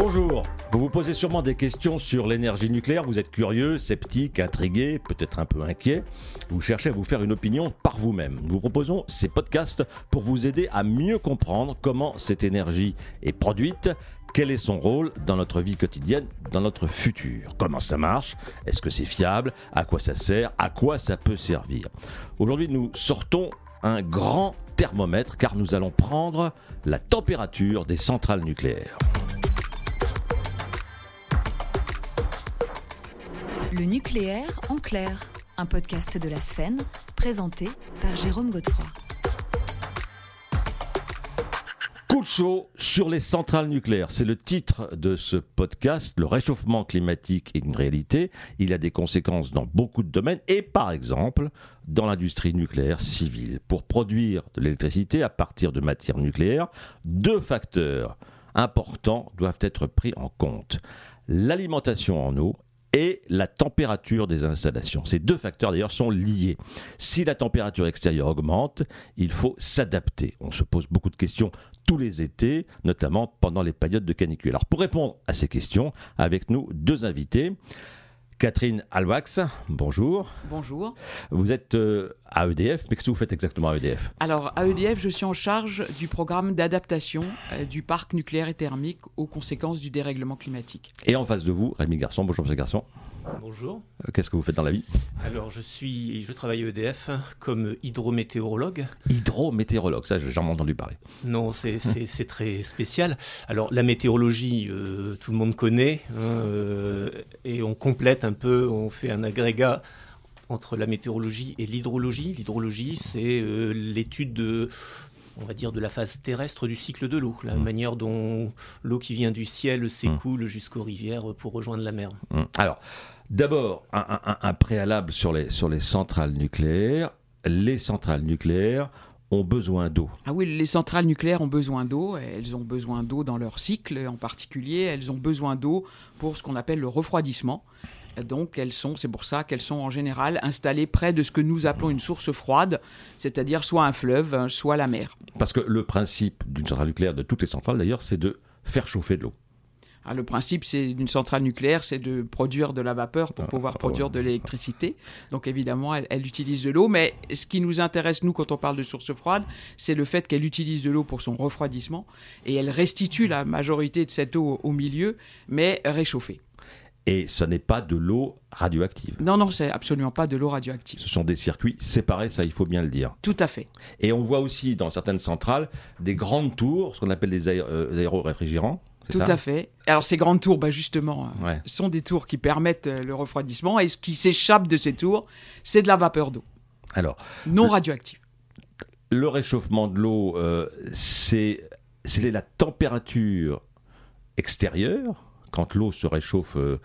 Bonjour, vous vous posez sûrement des questions sur l'énergie nucléaire, vous êtes curieux, sceptique, intrigué, peut-être un peu inquiet, vous cherchez à vous faire une opinion par vous-même. Nous vous proposons ces podcasts pour vous aider à mieux comprendre comment cette énergie est produite, quel est son rôle dans notre vie quotidienne, dans notre futur. Comment ça marche? Est-ce que c'est fiable? À quoi ça sert? À quoi ça peut servir? Aujourd'hui, nous sortons un grand thermomètre car nous allons prendre la température des centrales nucléaires. Le nucléaire en clair, un podcast de la Sphène, présenté par Jérôme Godefroy. Coup de chaud sur les centrales nucléaires. C'est le titre de ce podcast. Le réchauffement climatique est une réalité. Il a des conséquences dans beaucoup de domaines et par exemple dans l'industrie nucléaire civile. Pour produire de l'électricité à partir de matières nucléaires, deux facteurs importants doivent être pris en compte. L'alimentation en eau et la température des installations. Ces deux facteurs d'ailleurs sont liés. Si la température extérieure augmente, il faut s'adapter. On se pose beaucoup de questions tous les étés, notamment pendant les périodes de canicule. Alors pour répondre à ces questions, avec nous deux invités. Catherine Alwax, bonjour. Bonjour. Vous êtes euh, à EDF, mais qu'est-ce que vous faites exactement à EDF Alors, à EDF, je suis en charge du programme d'adaptation euh, du parc nucléaire et thermique aux conséquences du dérèglement climatique. Et en face de vous, Rémi Garçon. Bonjour, monsieur Garçon. Bonjour. Euh, Qu'est-ce que vous faites dans la vie? Alors, je suis, je travaille à EDF comme hydrométéorologue. Hydrométéorologue, ça j'ai jamais entendu parler. Non, c'est- très spécial. Alors, la météorologie, euh, tout le monde connaît, hein, euh, et on complète un peu, on fait un agrégat entre la météorologie et l'hydrologie. L'hydrologie, c'est euh, l'étude de on va dire de la phase terrestre du cycle de l'eau, la Mm. manière dont l'eau qui vient du ciel s'écoule jusqu'aux rivières pour rejoindre la mer. Hum. Alors, d'abord, un- un préalable sur les, sur les centrales nucléaires. Les centrales nucléaires ont besoin d'eau. Ah oui, les centrales nucléaires ont besoin d'eau. Elles ont besoin d'eau dans leur cycle en particulier. Elles ont besoin d'eau pour ce qu'on appelle le refroidissement. Donc, elles sont, c'est pour ça qu'elles sont en général installées près de ce que nous appelons une source froide, c'est-à-dire soit un fleuve, soit la mer. Parce que le principe d'une centrale nucléaire, de toutes les centrales d'ailleurs, c'est de faire chauffer de l'eau. Ah, le principe d'une centrale nucléaire, c'est de produire de la vapeur pour Ah, pouvoir ah, produire de l'électricité. Donc évidemment, elle, elle utilise de l'eau. Mais ce qui nous intéresse, nous, quand on parle de source froide, c'est le fait qu'elle utilise de l'eau pour son refroidissement. Et elle restitue la majorité de cette eau au milieu, mais réchauffée. Et ce n'est pas de l'eau radioactive. Non, non, c'est absolument pas de l'eau radioactive. Ce sont des circuits séparés, ça il faut bien le dire. Tout à fait. Et on voit aussi dans certaines centrales des grandes tours, ce qu'on appelle des euh, aéroréfrigérants. Tout ça à fait. Alors ces grandes tours, bah, justement, euh, Ouais. sont des tours qui permettent euh, le refroidissement. Et ce qui s'échappe de ces tours, c'est de la vapeur d'eau, Alors, non radioactive. le réchauffement de l'eau, euh, c'est la température extérieure, quand l'eau se réchauffe, euh,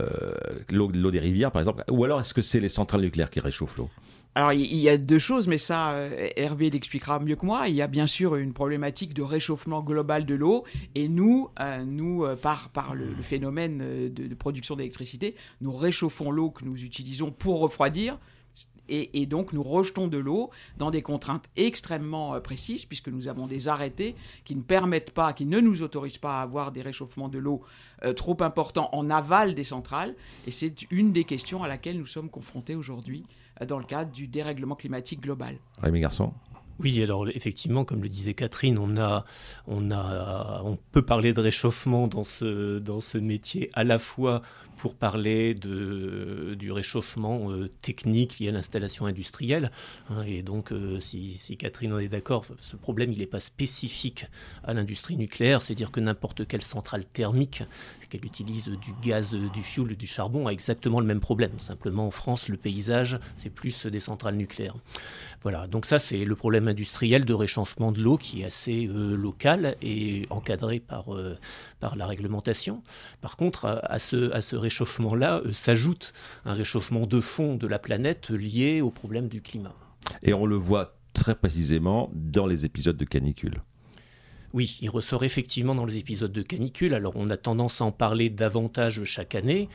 euh, l'eau des rivières par exemple, ou alors est-ce que c'est les centrales nucléaires qui réchauffent l'eau? Alors, il y a deux choses, mais ça, euh, Hervé l'expliquera mieux que moi. Il y a bien sûr une problématique de réchauffement global de l'eau. Et nous, nous par, le, phénomène de production d'électricité, nous réchauffons l'eau que nous utilisons pour refroidir. Et, et donc, nous rejetons de l'eau dans des contraintes extrêmement euh, précises, puisque nous avons des arrêtés qui ne permettent pas, qui ne nous autorisent pas à avoir des réchauffements de l'eau euh, trop importants en aval des centrales. Et c'est une des questions à laquelle nous sommes confrontés aujourd'hui euh, dans le cadre du dérèglement climatique global. Rémi Garçon Oui, alors effectivement, comme le disait Catherine, on a, on a, on peut parler de réchauffement dans ce, dans ce métier à la fois pour parler du réchauffement euh, technique lié à l'installation industrielle. hein, et donc, euh, si, Catherine en est d'accord, ce problème, il n'est pas spécifique à l'industrie nucléaire. C'est-à-dire que n'importe quelle centrale thermique, qu'elle utilise du gaz, euh, du fioul, du charbon, a exactement le même problème. Simplement, en France, le paysage, c'est plus des centrales nucléaires. Voilà, donc ça c'est le problème industriel de réchauffement de l'eau qui est assez local et encadré par, par la réglementation. Par contre, à, ce, à ce réchauffement-là euh, s'ajoute un réchauffement de fond de la planète lié au problème du climat. Et on le voit très précisément dans les épisodes de canicule. Oui, il ressort effectivement dans les épisodes de canicule. Alors on a tendance à en parler davantage chaque année.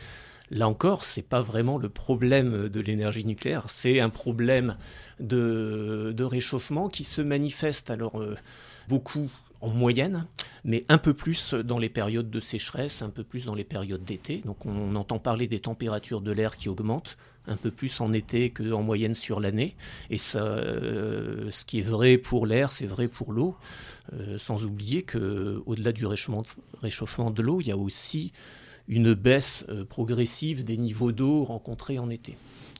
Là encore, c'est pas vraiment le problème de l'énergie nucléaire, c'est un problème de, de réchauffement qui se manifeste alors euh, beaucoup en moyenne, mais un peu plus dans les périodes de sécheresse, un peu plus dans les périodes d'été. Donc on entend parler des températures de l'air qui augmentent un peu plus en été qu'en moyenne sur l'année. Et euh, ce qui est vrai pour l'air, c'est vrai pour l'eau. Euh, sans oublier qu'au-delà du réchauffement, réchauffement de l'eau, il y a aussi une baisse euh, progressive des niveaux d'eau rencontrés en été.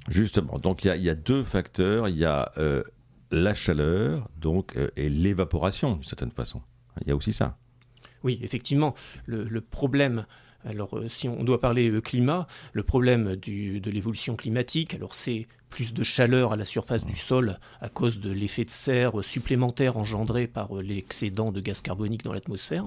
Justement, donc il y, a deux facteurs. Il y a la chaleur donc, et l'évaporation, d'une certaine façon. Il y a aussi ça. Oui, effectivement. Le, problème, alors euh, si on doit parler euh, climat, le problème de l'évolution climatique, alors c'est plus de chaleur à la surface du sol à cause de l'effet de serre supplémentaire engendré par euh, l'excédent de gaz carbonique dans l'atmosphère.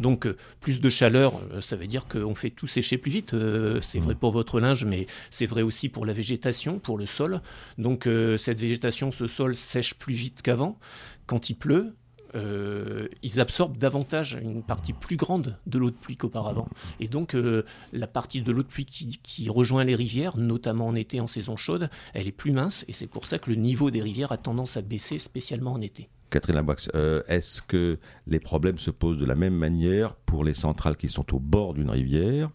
Donc plus de chaleur, ça veut dire qu'on fait tout sécher plus vite. c'est vrai pour votre linge, mais c'est vrai aussi pour la végétation, pour le sol. Donc cette végétation, ce sol sèche plus vite qu'avant. Quand il pleut, euh, ils absorbent davantage une partie plus grande de l'eau de pluie qu'auparavant. Et donc euh, la partie de l'eau de pluie qui, rejoint les rivières, notamment en été en saison chaude, elle est plus mince et c'est pour ça que le niveau des rivières a tendance à baisser, spécialement en été. Catherine Laboix, euh, est-ce que les problèmes se posent de la même manière pour les centrales qui sont au bord d'une rivière,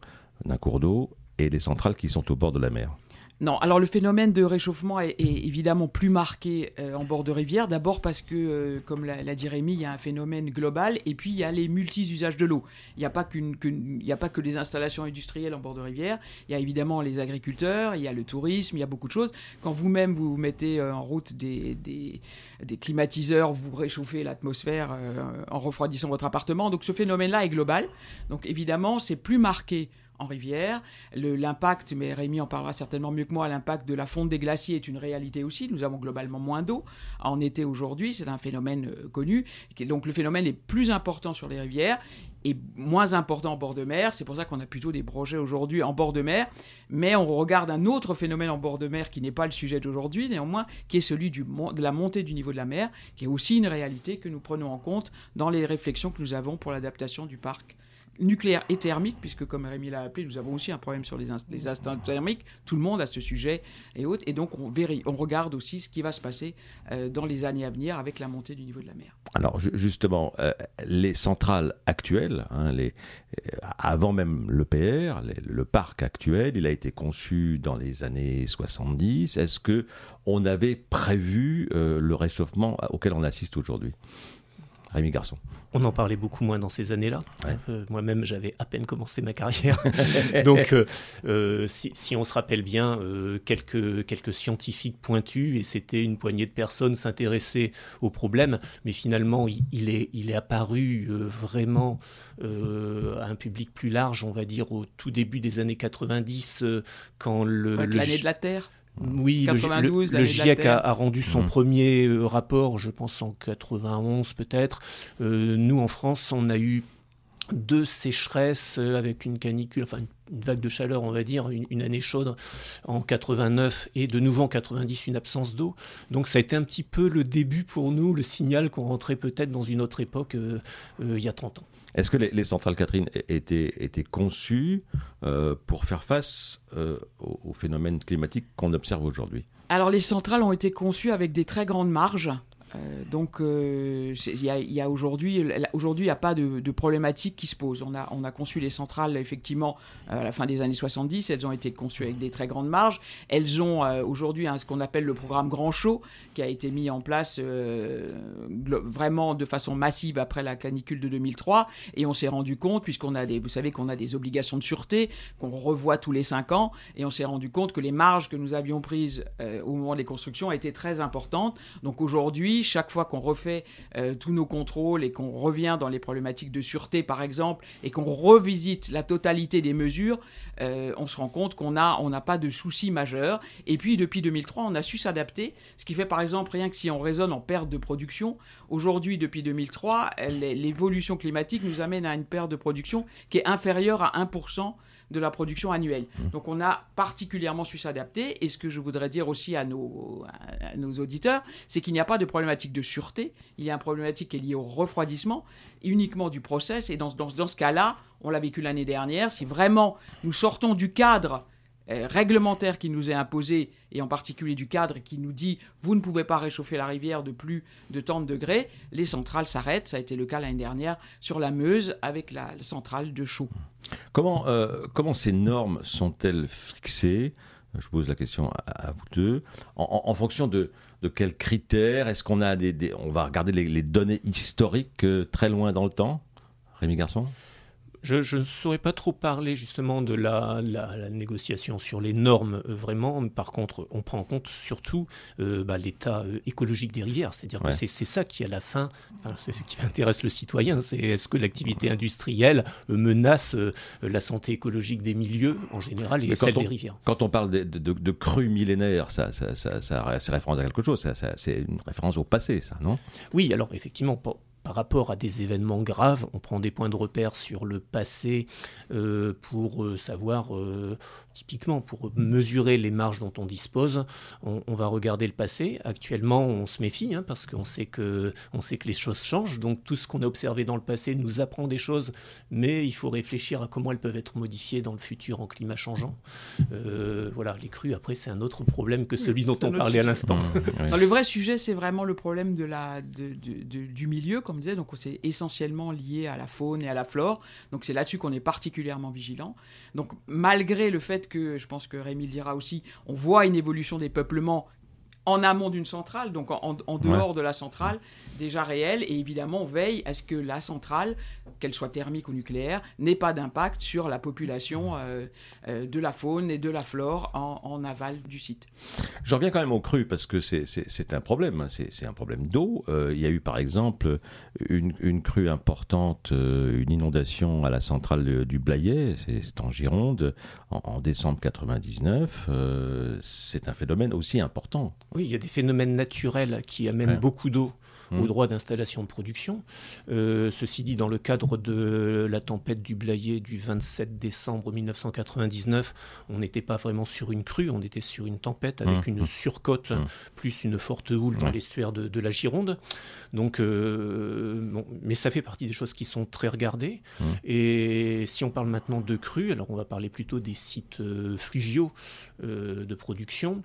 d'un cours d'eau, et les centrales qui sont au bord de la mer? Non, alors le phénomène de réchauffement est, évidemment plus marqué euh, en bord de rivière. D'abord parce que, euh, comme l'a dit Rémi, il y a un phénomène global et puis il y a les multi-usages de l'eau. Il n'y a, pas que les installations industrielles en bord de rivière. Il y a évidemment les agriculteurs, il y a le tourisme, il y a beaucoup de choses. Quand vous-même vous mettez euh, en route des, climatiseurs, vous réchauffez l'atmosphère en refroidissant votre appartement. Donc ce phénomène-là est global. Donc évidemment, c'est plus marqué en rivière. L'impact, mais Rémi en parlera certainement mieux que moi, l'impact de la fonte des glaciers est une réalité aussi. Nous avons globalement moins d'eau en été aujourd'hui, c'est un phénomène euh, connu. Donc le phénomène est plus important sur les rivières et moins important en bord de mer. C'est pour ça qu'on a plutôt des projets aujourd'hui en bord de mer. Mais on regarde un autre phénomène en bord de mer qui n'est pas le sujet d'aujourd'hui, néanmoins, qui est celui de la montée du niveau de la mer, qui est aussi une réalité que nous prenons en compte dans les réflexions que nous avons pour l'adaptation du parc nucléaire et thermique, puisque comme Rémi l'a appelé, nous avons aussi un problème sur les, instants thermiques. Tout le monde a ce sujet et autres. Et donc, on, on regarde aussi ce qui va se passer euh, dans les années à venir avec la montée du niveau de la mer. Alors, justement, euh, les centrales actuelles, hein, les, euh, avant même l'EPR, le parc actuel, il a été conçu dans les années 70. Est-ce que on avait prévu le réchauffement auquel on assiste aujourd'hui? Rémi Garçon. On en parlait beaucoup moins dans ces années-là. Euh, moi-même, j'avais à peine commencé ma carrière. Donc, euh, euh, si, on se rappelle bien, quelques, quelques scientifiques pointus, et c'était une poignée de personnes s'intéresser au problème, mais finalement, il, est, il est apparu vraiment à un public plus large, on va dire, au tout début des années 90, quand le... L'année de la Terre oui, le, GIEC a, rendu son mmh. premier euh, rapport, je pense en 91 peut-être. Euh, nous, en France, on a eu deux sécheresses euh, avec une canicule, enfin une vague de chaleur, on va dire, une, année chaude en 89 et de nouveau en 90 une absence d'eau. Donc ça a été un petit peu le début pour nous, le signal qu'on rentrait peut-être dans une autre époque il y a 30 ans. Est-ce que les, centrales Catherine étaient, étaient conçues euh, pour faire face euh, aux, phénomènes climatiques qu'on observe aujourd'hui? Alors les centrales ont été conçues avec des très grandes marges. Euh, donc, euh, il y a, aujourd'hui, aujourd'hui, il n'y a pas de, problématique qui se pose. On a, on a conçu les centrales effectivement à la fin des années 70. Elles ont été conçues avec des très grandes marges. Elles ont euh, aujourd'hui ce qu'on appelle le programme Grand Chaud, qui a été mis en place vraiment de façon massive après la canicule de 2003. Et on s'est rendu compte, puisqu'on a des, vous savez qu'on a des obligations de sûreté qu'on revoit tous les cinq ans, et on s'est rendu compte que les marges que nous avions prises au moment des constructions étaient très importantes. Donc aujourd'hui, chaque fois qu'on refait euh, tous nos contrôles et qu'on revient dans les problématiques de sûreté, par exemple, et qu'on revisite la totalité des mesures, euh, on se rend compte qu'on n'a on pas de soucis majeurs. Et puis, depuis 2003, on a su s'adapter, ce qui fait, par exemple, rien que si on raisonne en perte de production, aujourd'hui, depuis 2003, l'évolution climatique nous amène à une perte de production qui est inférieure à 1% de la production annuelle. Mmh. Donc on a particulièrement su s'adapter. Et ce que je voudrais dire aussi à nos, à nos auditeurs, c'est qu'il n'y a pas de problématique de sûreté. Il y a une problématique qui est liée au refroidissement, uniquement du process. Et dans, dans, dans ce cas-là, on l'a vécu l'année dernière, si vraiment nous sortons du cadre réglementaire qui nous est imposé, et en particulier du cadre qui nous dit vous ne pouvez pas réchauffer la rivière de plus de tant de degrés, les centrales s'arrêtent. Ça a été le cas l'année dernière sur la Meuse avec la, centrale de Chaux. Comment, euh, comment ces normes sont-elles fixées? Je pose la question à, vous deux. En, fonction de, de quels critères? Est-ce qu'on a des, On va regarder les, données historiques euh, très loin dans le temps? Rémi Garçon? Je, ne saurais pas trop parler justement de la, négociation sur les normes euh, vraiment. Par contre, on prend en compte surtout euh, bah, l'état euh, écologique des rivières. C'est-à-dire que c'est ça qui, à la fin, enfin, ce qui intéresse le citoyen. C'est est-ce que l'activité industrielle menace la santé écologique des milieux en général et celle des rivières? Quand on parle de, de, crues millénaires, ça, ça, ça, ça, c'est référence à quelque chose. c'est une référence au passé, ça, non? Oui, alors effectivement, par rapport à des événements graves, on prend des points de repère sur le passé euh, pour euh, savoir euh, Typiquement, pour mesurer les marges dont on dispose, on, va regarder le passé. Actuellement, on se méfie hein, parce qu'on sait, que, on sait que les choses changent. Donc tout ce qu'on a observé dans le passé nous apprend des choses, mais il faut réfléchir à comment elles peuvent être modifiées dans le futur en climat changeant. Euh, voilà, les crues, après, c'est un autre problème que celui dont on parlait à l'instant. Mmh, le vrai sujet, c'est vraiment le problème de la, du milieu, comme je disais. Donc c'est essentiellement lié à la faune et à la flore. Donc c'est là-dessus qu'on est particulièrement vigilant. Donc malgré le fait que, je pense que Rémi le dira aussi, on voit une évolution des peuplements en amont d'une centrale, donc en, dehors de la centrale, déjà réelle. Et évidemment, on veille à ce que la centrale, qu'elle soit thermique ou nucléaire, n'ait pas d'impact sur la population euh, euh, de la faune et de la flore en, aval du site. Je reviens quand même au cru parce que c'est un problème. Hein. C'est un problème d'eau. Euh, il y a eu par exemple une, crue importante, une inondation à la centrale du Blayet, c'est en Gironde, en, en décembre 99. c'est un phénomène aussi important. Oui, il y a des phénomènes naturels qui amènent beaucoup d'eau au mmh. droit d'installation de production. Euh, ceci dit, dans le cadre de la tempête du Blayet du 27 décembre 1999, on n'était pas vraiment sur une crue, on était sur une tempête avec mmh. une surcote mmh. plus une forte houle dans l'estuaire de, la Gironde. Donc, euh, mais ça fait partie des choses qui sont très regardées. Et si on parle maintenant de crues, alors on va parler plutôt des sites euh, fluviaux de production.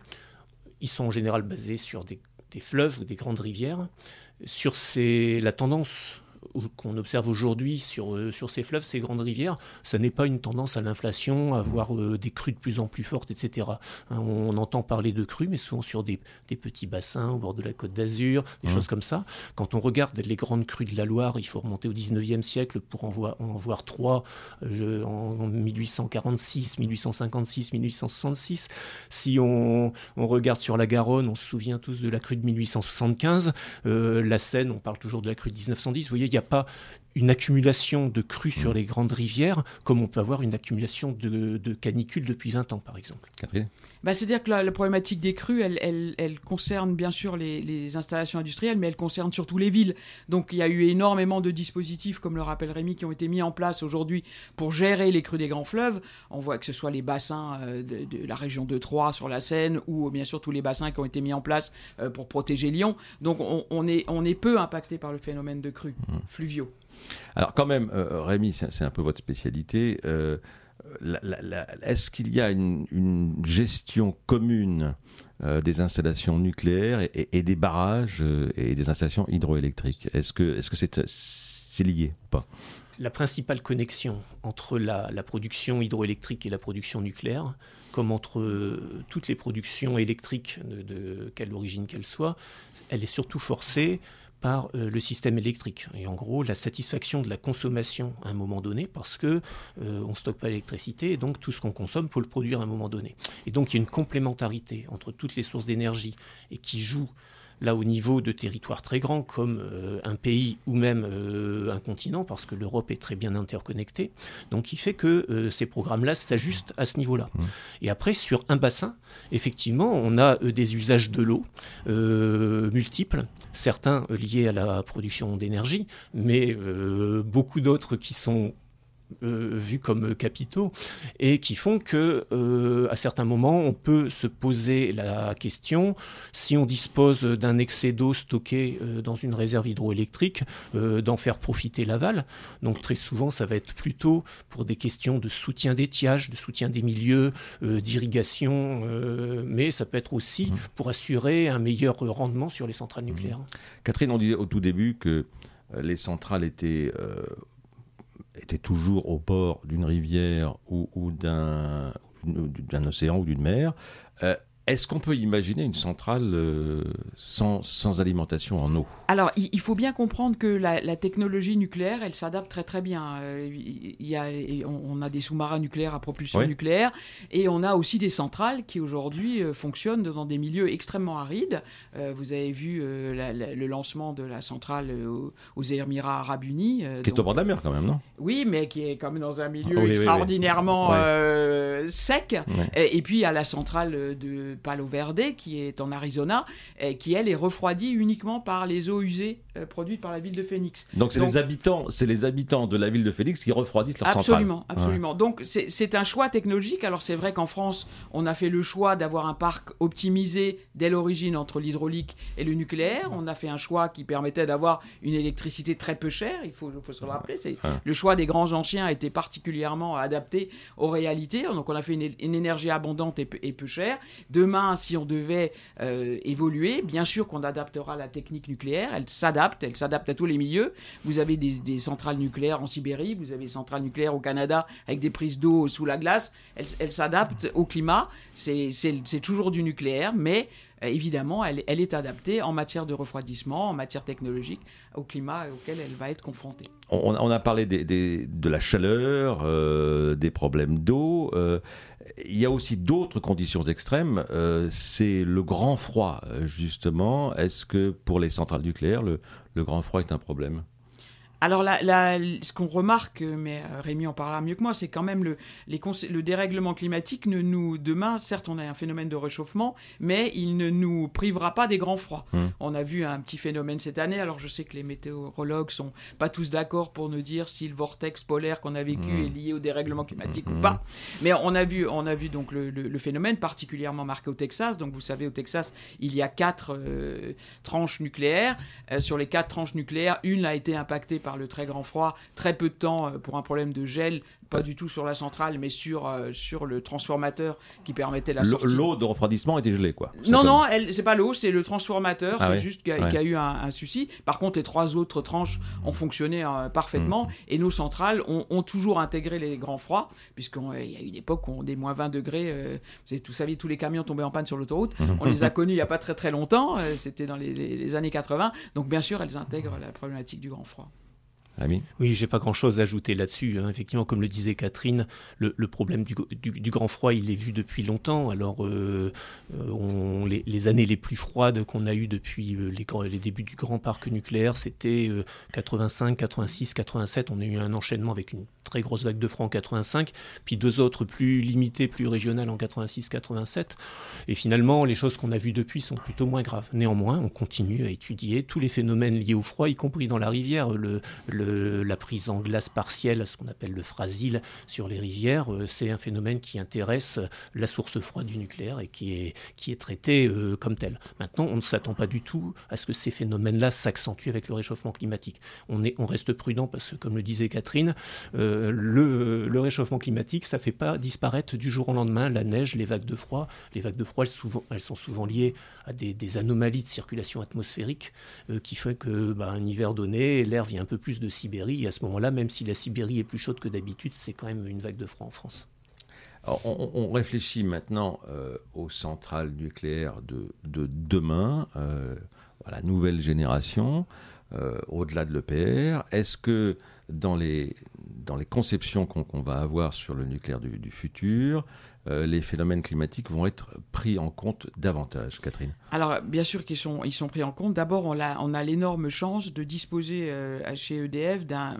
Ils sont en général basés sur des, fleuves ou des grandes rivières. Sur ces, la tendance qu'on observe aujourd'hui sur, euh, sur ces fleuves, ces grandes rivières, ça n'est pas une tendance à l'inflation, à avoir euh, des crues de plus en plus fortes, etc. Hein, on, entend parler de crues, mais souvent sur des, petits bassins au bord de la côte d'Azur, des mmh. choses comme ça. Quand on regarde les grandes crues de la Loire, il faut remonter au 19e siècle pour en voir, en voir trois euh, en 1846, 1856, 1866. Si on, regarde sur la Garonne, on se souvient tous de la crue de 1875. la Seine, on parle toujours de la crue de 1910. Vous voyez, n'y a pas une accumulation de crues sur mm. les grandes rivières, comme on peut avoir une accumulation de, canicules depuis 20 ans, par exemple. bah, C'est-à-dire que la, problématique des crues, elle, elle, concerne bien sûr les, installations industrielles, mais elle concerne surtout les villes. Donc il y a eu énormément de dispositifs, comme le rappelle Rémi, qui ont été mis en place aujourd'hui pour gérer les crues des grands fleuves. On voit que ce soit les bassins euh, de, la région de Troyes sur la Seine, ou bien sûr tous les bassins qui ont été mis en place euh, pour protéger Lyon. Donc on, est, on est peu impacté par le phénomène de crues mm. fluviaux. Alors quand même, euh, Rémi, c'est un peu votre spécialité. Euh, est-ce qu'il y a une, gestion commune euh, des installations nucléaires et, des barrages et des installations hydroélectriques? Est-ce que c'est -ce lié ou pas? La principale connexion entre la, production hydroélectrique et la production nucléaire, comme entre toutes les productions électriques, de, quelle origine qu'elle soit, elle est surtout forcée par euh, le système électrique. Et en gros, la satisfaction de la consommation à un moment donné, parce que euh, on stocke pas l'électricité, et donc tout ce qu'on consomme, faut le produire à un moment donné. Et donc il y a une complémentarité entre toutes les sources d'énergie et qui joue là au niveau de territoires très grands comme euh, un pays ou même euh, un continent, parce que l'Europe est très bien interconnectée. Donc il fait que euh, ces programmes-là s'ajustent à ce niveau-là. Mmh. Et après, sur un bassin, effectivement, on a des usages de l'eau multiples, certains liés à la production d'énergie, mais beaucoup d'autres qui sont vus comme capitaux et qui font que à certains moments on peut se poser la question si on dispose d'un excès d'eau stocké dans une réserve hydroélectrique d'en faire profiter l'aval. Donc très souvent ça va être plutôt pour des questions de soutien d'étiage, de soutien des milieux, d'irrigation, mais ça peut être aussi mmh. pour assurer un meilleur rendement sur les centrales mmh. nucléaires. Catherine, on disait au tout début que euh, les centrales étaient, étaient toujours au bord d'une rivière ou, ou d'un océan ou d'une mer. Euh, est-ce qu'on peut imaginer une centrale euh, sans, sans, alimentation en eau? Alors, il, faut bien comprendre que la, technologie nucléaire, elle s'adapte très très bien. Euh, il y a, on, a des sous-marins nucléaires à propulsion nucléaire et on a aussi des centrales qui aujourd'hui euh, fonctionnent dans des milieux extrêmement arides. vous avez vu le lancement de la centrale aux, Émirats Arabes Unis. qui est au bord de la mer quand même, non? Oui, mais qui est quand même dans un milieu extraordinairement sec. Et, et, puis, il y a la centrale de Palo Verde, qui est en Arizona, et qui elle est refroidie uniquement par les eaux usées euh, produites par la ville de Phoenix. Donc c'est les habitants, c'est les habitants de la ville de Phoenix qui refroidissent leur absolument, centrale. Absolument, Donc c'est un choix technologique. Alors c'est vrai qu'en France, on a fait le choix d'avoir un parc optimisé dès l'origine entre l'hydraulique et le nucléaire. On a fait un choix qui permettait d'avoir une électricité très peu chère. Il faut, faut se le rappeler. C'est le choix des grands anciens a été particulièrement adapté aux réalités. Donc on a fait une, énergie abondante et peu, et peu chère. De Demain, si on devait euh, évoluer, bien sûr qu'on adaptera la technique nucléaire. Elle s'adapte, elle s'adapte à tous les milieux. Vous avez des, centrales nucléaires en Sibérie, vous avez des centrales nucléaires au Canada avec des prises d'eau sous la glace. Elle, elle s'adapte au climat. C'est toujours du nucléaire, mais évidemment, elle, est adaptée en matière de refroidissement, en matière technologique, au climat auquel elle va être confrontée. On, a parlé de la chaleur, euh, des problèmes d'eau. Euh, il y a aussi d'autres conditions extrêmes. c'est le grand froid, justement. Est-ce que pour les centrales nucléaires, le grand froid est un problème? Alors, la, ce qu'on remarque, mais euh, Rémi en parlera mieux que moi, c'est quand même le, les le dérèglement climatique. Ne nous, demain, certes, on a un phénomène de réchauffement, mais il ne nous privera pas des grands froids. Mmh. On a vu un petit phénomène cette année. Alors, je sais que les météorologues sont pas tous d'accord pour nous dire si le vortex polaire qu'on a vécu mmh. est lié au dérèglement climatique ou mmh. pas. Mais on a vu, on a vu donc le, phénomène particulièrement marqué au Texas. Donc, vous savez, au Texas, il y a quatre euh, tranches nucléaires. Euh, sur les quatre tranches nucléaires, une a été impactée par par le très grand froid, très peu de temps euh, pour un problème de gel, pas du tout sur la centrale, mais sur, euh, sur le transformateur qui permettait la sortie. L'eau de refroidissement était gelée, quoi. Non, non, c'est pas l'eau, c'est le transformateur, ah c'est juste qu'il y, a eu un, souci. Par contre, les trois autres tranches ont fonctionné euh, parfaitement mmh. et nos centrales ont, toujours intégré les grands froids, puisqu'il y a une époque où on des moins 20 degrés, vous, savez, savez, tous les camions tombaient en panne sur l'autoroute. Mmh. On les a connus il n'y a pas très très longtemps, c'était dans les, les années 80. Donc, bien sûr, elles intègrent la problématique du grand froid. Oui, j'ai pas grand-chose à ajouter là-dessus. Hein. Effectivement, comme le disait Catherine, le, problème du, grand froid, il est vu depuis longtemps. Alors, euh, les, années les plus froides qu'on a eues depuis euh, les, débuts du grand parc nucléaire, c'était 85, 86, 87. On a eu un enchaînement avec une très grosse vague de froid en 85, puis deux autres plus limitées, plus régionales en 86, 87. Et finalement, les choses qu'on a vues depuis sont plutôt moins graves. Néanmoins, on continue à étudier tous les phénomènes liés au froid, y compris dans la rivière. La prise en glace partielle, ce qu'on appelle le frasile sur les rivières, euh, c'est un phénomène qui intéresse la source froide du nucléaire et qui est, qui est traité euh, comme tel. Maintenant, on ne s'attend pas du tout à ce que ces phénomènes-là s'accentuent avec le réchauffement climatique. On, est, on reste prudent parce que, comme le disait Catherine, euh, le, réchauffement climatique, ça ne fait pas disparaître du jour au lendemain la neige, les vagues de froid. Les vagues de froid, elles, souvent, elles sont souvent liées à des, anomalies de circulation atmosphérique qui font que bah, un hiver donné, l'air vient un peu plus de Sibérie. Et à ce moment-là, même si la Sibérie est plus chaude que d'habitude, c'est quand même une vague de froid en France. on, réfléchit maintenant euh, aux centrales nucléaires de, demain, euh, la nouvelle génération, euh, au-delà de l'EPR. Est-ce que dans les, dans les conceptions qu'on va avoir sur le nucléaire du futur, euh, les phénomènes climatiques vont être pris en compte davantage, Catherine Alors, bien sûr qu'ils sont, ils sont pris en compte. D'abord, on a, l'énorme chance de disposer euh, chez EDF d'un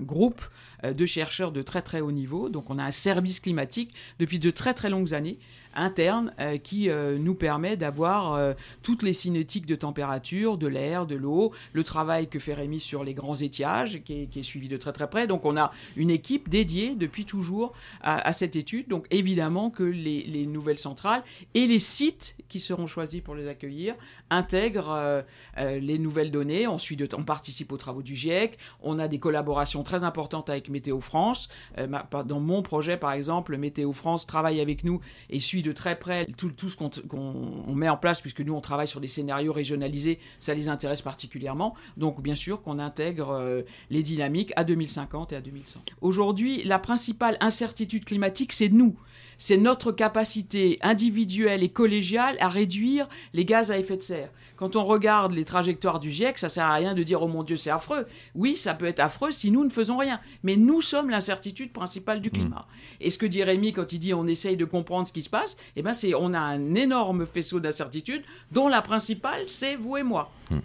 groupe euh, de chercheurs de très très haut niveau. Donc, on a un service climatique depuis de très très longues années interne qui nous permet d'avoir toutes les cinétiques de température, de l'air, de l'eau, le travail que fait Rémi sur les grands étiages, qui est, suivi de très très près. Donc on a une équipe dédiée depuis toujours à, cette étude. Donc évidemment que les, nouvelles centrales et les sites qui seront choisis pour les accueillir intègrent euh, euh, les nouvelles données. On, suit de, on participe aux travaux du GIEC. On a des collaborations très importantes avec Météo France. Euh, dans mon projet, par exemple, Météo France travaille avec nous et suit de très près tout, tout ce qu'on met en place, puisque nous, on travaille sur des scénarios régionalisés. Ça les intéresse particulièrement. Donc, bien sûr qu'on intègre les dynamiques à 2050 et à 2100. Aujourd'hui, la principale incertitude climatique, c'est nous c'est notre capacité individuelle et collégiale à réduire les gaz à effet de serre. Quand on regarde les trajectoires du GIEC, ça sert à rien de dire oh mon Dieu c'est affreux. Oui, ça peut être affreux si nous ne faisons rien, mais nous sommes l'incertitude principale du climat. Mm. Et ce que dit Rémi quand il dit on essaye de comprendre ce qui se passe, eh ben c'est on a un énorme faisceau d'incertitudes dont la principale c'est vous et moi. Mm.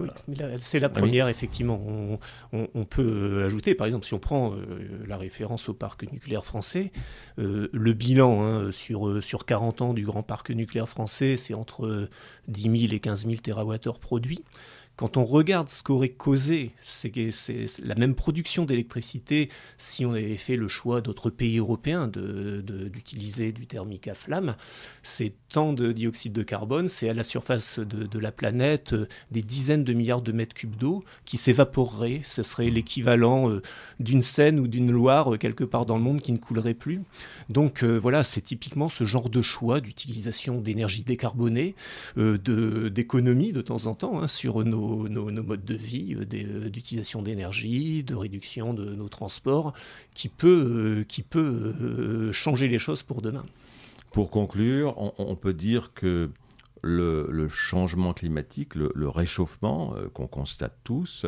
Oui, c'est la première, effectivement. On, peut euh, ajouter, par exemple, si on prend euh, la référence au parc nucléaire français, euh, le bilan hein, sur, sur 40 ans du grand parc nucléaire français, c'est entre 10 000 et 15 000 TWh produits. Quand on regarde ce qu'aurait causé c'est la même production d'électricité si on avait fait le choix d'autres pays européens d'utiliser du thermique à flamme, c'est tant de dioxyde de carbone, c'est à la surface de, la planète euh, des dizaines de milliards de mètres cubes d'eau qui s'évaporeraient. Ce serait l'équivalent euh, d'une Seine ou d'une Loire euh, quelque part dans le monde qui ne coulerait plus. Donc voilà, c'est typiquement ce genre de choix d'utilisation d'énergie décarbonée, d'économie de, temps en temps hein, sur nos nos, modes de vie, euh, euh, d'utilisation d'énergie, de réduction de nos transports, qui peut, euh, qui peut changer les choses pour demain. Pour conclure, on, peut dire que le, changement climatique, le, réchauffement qu'on constate tous,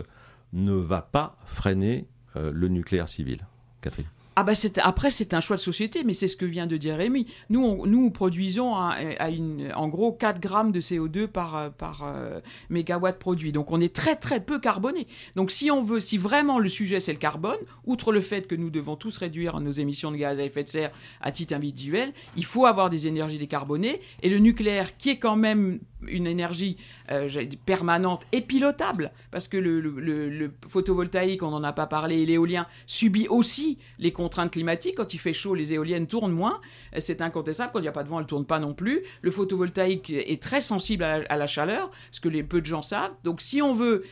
ne va pas freiner le nucléaire civil. Catherine ah bah après, c'est un choix de société, mais c'est ce que vient de dire Rémi. Nous, nous produisons à, une, en gros 4 grammes de CO2 par, par euh, mégawatt produit. Donc on est très très peu carboné. Donc si on veut, si vraiment le sujet c'est le carbone, outre le fait que nous devons tous réduire nos émissions de gaz à effet de serre à titre individuel, il faut avoir des énergies décarbonées. Et le nucléaire, qui est quand même une énergie euh, permanente et pilotable, parce que le, photovoltaïque, on n'en a pas parlé, l'éolien subit aussi les contraintes climatiques. Quand il fait chaud, les éoliennes tournent moins, c'est incontestable. Quand il n'y a pas de vent, elles ne tournent pas non plus. Le photovoltaïque est très sensible à la, chaleur, ce que peu de gens savent. Donc si on veut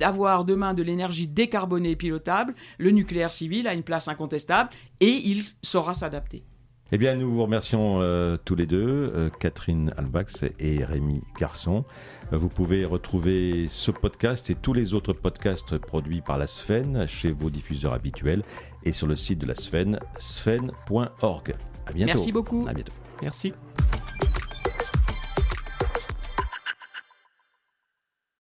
avoir demain de l'énergie décarbonée et pilotable, le nucléaire civil a une place incontestable et il saura s'adapter. Eh bien, nous vous remercions euh, tous les deux, euh, Catherine Albax et Rémi Garçon. Vous pouvez retrouver ce podcast et tous les autres podcasts produits par la Sfen chez vos diffuseurs habituels et sur le site de la Sfen, sfen.org. À bientôt. Merci beaucoup. À bientôt. Merci.